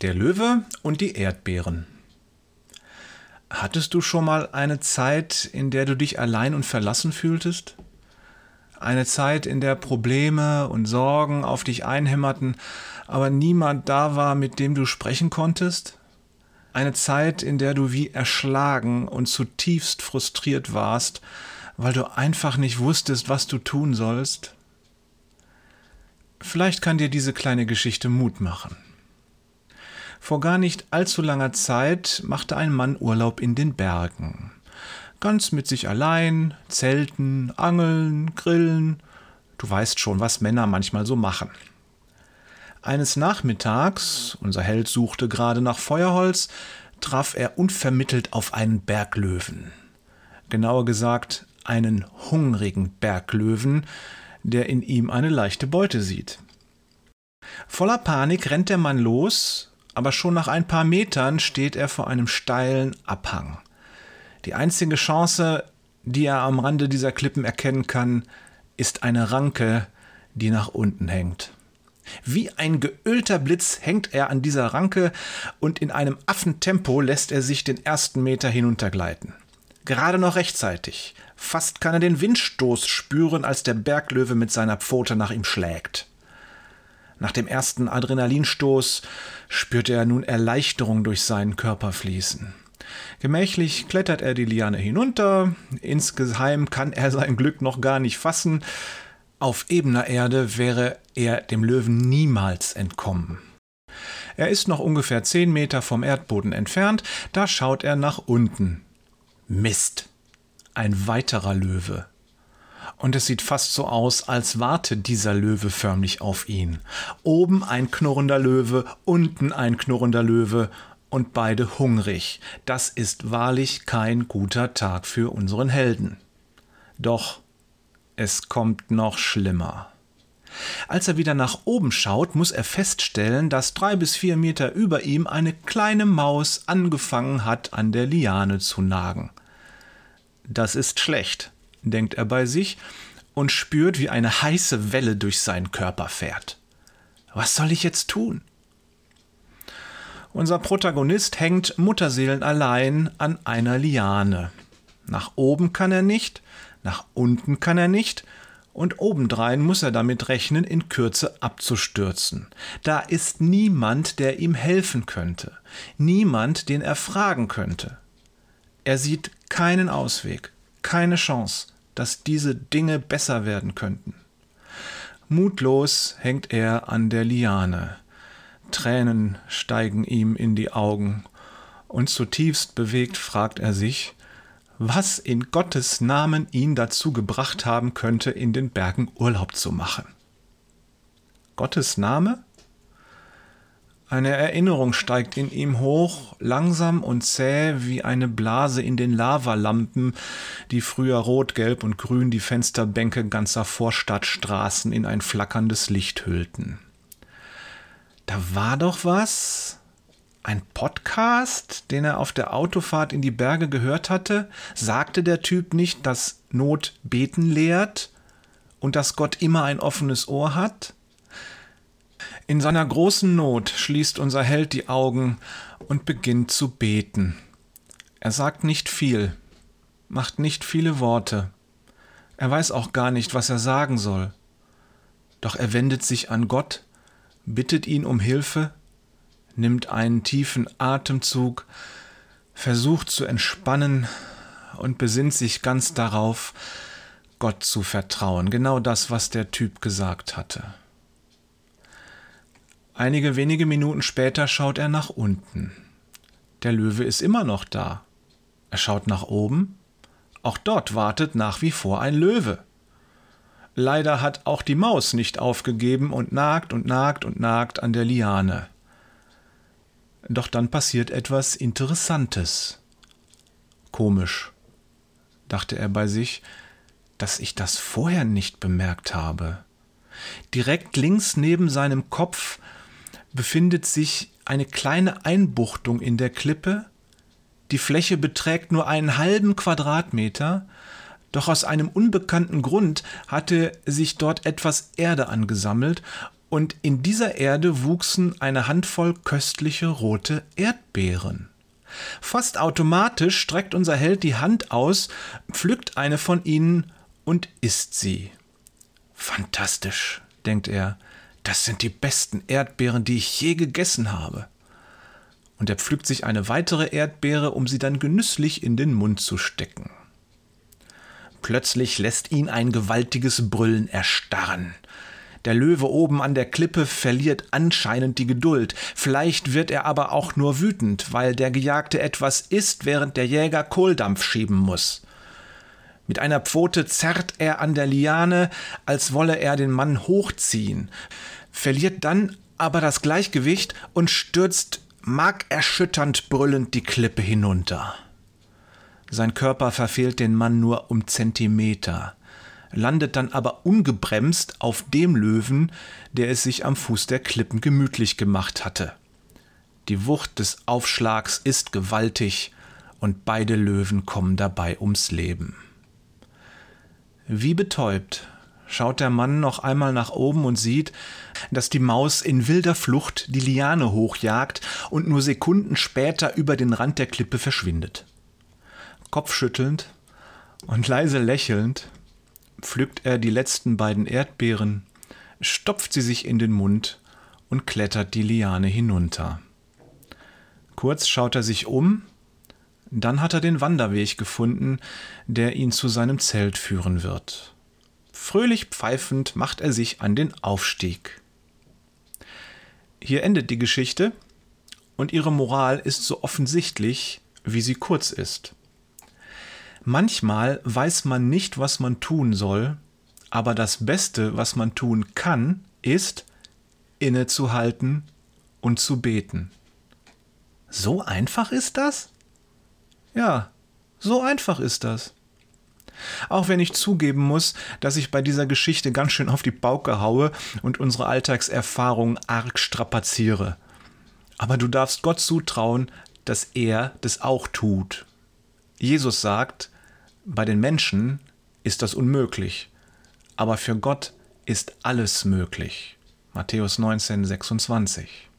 Der Löwe und die Erdbeeren. Hattest du schon mal eine Zeit, in der du dich allein und verlassen fühltest? Eine Zeit, in der Probleme und Sorgen auf dich einhämmerten, aber niemand da war, mit dem du sprechen konntest? Eine Zeit, in der du wie erschlagen und zutiefst frustriert warst, weil du einfach nicht wusstest, was du tun sollst? Vielleicht kann dir diese kleine Geschichte Mut machen. Vor gar nicht allzu langer Zeit machte ein Mann Urlaub in den Bergen. Ganz mit sich allein, zelten, angeln, grillen. Du weißt schon, was Männer manchmal so machen. Eines Nachmittags, unser Held suchte gerade nach Feuerholz, traf er unvermittelt auf einen Berglöwen. Genauer gesagt, einen hungrigen Berglöwen, der in ihm eine leichte Beute sieht. Voller Panik rennt der Mann los, aber schon nach ein paar Metern steht er vor einem steilen Abhang. Die einzige Chance, die er am Rande dieser Klippen erkennen kann, ist eine Ranke, die nach unten hängt. Wie ein geölter Blitz hängt er an dieser Ranke und in einem Affentempo lässt er sich den ersten Meter hinuntergleiten. Gerade noch rechtzeitig. Fast kann er den Windstoß spüren, als der Berglöwe mit seiner Pfote nach ihm schlägt. Nach dem ersten Adrenalinstoß spürt er nun Erleichterung durch seinen Körper fließen. Gemächlich klettert er die Liane hinunter, insgeheim kann er sein Glück noch gar nicht fassen, auf ebener Erde wäre er dem Löwen niemals entkommen. Er ist noch ungefähr zehn Meter vom Erdboden entfernt, da schaut er nach unten. Mist. Ein weiterer Löwe und es sieht fast so aus, als warte dieser Löwe förmlich auf ihn. Oben ein knurrender Löwe, unten ein knurrender Löwe und beide hungrig. Das ist wahrlich kein guter Tag für unseren Helden. Doch es kommt noch schlimmer. Als er wieder nach oben schaut, muss er feststellen, dass drei bis vier Meter über ihm eine kleine Maus angefangen hat, an der Liane zu nagen. Das ist schlecht denkt er bei sich und spürt, wie eine heiße Welle durch seinen Körper fährt. Was soll ich jetzt tun? Unser Protagonist hängt mutterseelenallein an einer Liane. Nach oben kann er nicht, nach unten kann er nicht, und obendrein muss er damit rechnen, in Kürze abzustürzen. Da ist niemand, der ihm helfen könnte, niemand, den er fragen könnte. Er sieht keinen Ausweg keine Chance, dass diese Dinge besser werden könnten. Mutlos hängt er an der Liane. Tränen steigen ihm in die Augen, und zutiefst bewegt fragt er sich, was in Gottes Namen ihn dazu gebracht haben könnte, in den Bergen Urlaub zu machen. Gottes Name? Eine Erinnerung steigt in ihm hoch, langsam und zäh wie eine Blase in den Lavalampen, die früher rot, gelb und grün die Fensterbänke ganzer Vorstadtstraßen in ein flackerndes Licht hüllten. Da war doch was? Ein Podcast, den er auf der Autofahrt in die Berge gehört hatte? Sagte der Typ nicht, dass Not beten lehrt und dass Gott immer ein offenes Ohr hat? In seiner großen Not schließt unser Held die Augen und beginnt zu beten. Er sagt nicht viel, macht nicht viele Worte. Er weiß auch gar nicht, was er sagen soll. Doch er wendet sich an Gott, bittet ihn um Hilfe, nimmt einen tiefen Atemzug, versucht zu entspannen und besinnt sich ganz darauf, Gott zu vertrauen. Genau das, was der Typ gesagt hatte. Einige wenige Minuten später schaut er nach unten. Der Löwe ist immer noch da. Er schaut nach oben. Auch dort wartet nach wie vor ein Löwe. Leider hat auch die Maus nicht aufgegeben und nagt und nagt und nagt an der Liane. Doch dann passiert etwas Interessantes. Komisch, dachte er bei sich, dass ich das vorher nicht bemerkt habe. Direkt links neben seinem Kopf befindet sich eine kleine Einbuchtung in der Klippe. Die Fläche beträgt nur einen halben Quadratmeter, doch aus einem unbekannten Grund hatte sich dort etwas Erde angesammelt und in dieser Erde wuchsen eine Handvoll köstliche rote Erdbeeren. Fast automatisch streckt unser Held die Hand aus, pflückt eine von ihnen und isst sie. Fantastisch, denkt er, das sind die besten Erdbeeren, die ich je gegessen habe. Und er pflückt sich eine weitere Erdbeere, um sie dann genüsslich in den Mund zu stecken. Plötzlich lässt ihn ein gewaltiges Brüllen erstarren. Der Löwe oben an der Klippe verliert anscheinend die Geduld. Vielleicht wird er aber auch nur wütend, weil der Gejagte etwas isst, während der Jäger Kohldampf schieben muss. Mit einer Pfote zerrt er an der Liane, als wolle er den Mann hochziehen, verliert dann aber das Gleichgewicht und stürzt markerschütternd brüllend die Klippe hinunter. Sein Körper verfehlt den Mann nur um Zentimeter landet dann aber ungebremst auf dem Löwen, der es sich am Fuß der Klippen gemütlich gemacht hatte. Die Wucht des Aufschlags ist gewaltig und beide Löwen kommen dabei ums Leben. Wie betäubt schaut der Mann noch einmal nach oben und sieht, dass die Maus in wilder Flucht die Liane hochjagt und nur Sekunden später über den Rand der Klippe verschwindet. Kopfschüttelnd und leise lächelnd pflückt er die letzten beiden Erdbeeren, stopft sie sich in den Mund und klettert die Liane hinunter. Kurz schaut er sich um, dann hat er den Wanderweg gefunden, der ihn zu seinem Zelt führen wird. Fröhlich pfeifend macht er sich an den Aufstieg. Hier endet die Geschichte und ihre Moral ist so offensichtlich, wie sie kurz ist. Manchmal weiß man nicht, was man tun soll, aber das Beste, was man tun kann, ist, innezuhalten und zu beten. So einfach ist das? Ja, so einfach ist das. Auch wenn ich zugeben muss, dass ich bei dieser Geschichte ganz schön auf die Bauke haue und unsere Alltagserfahrung arg strapaziere. Aber du darfst Gott zutrauen, dass er das auch tut. Jesus sagt, bei den Menschen ist das unmöglich, aber für Gott ist alles möglich. Matthäus 19, 26.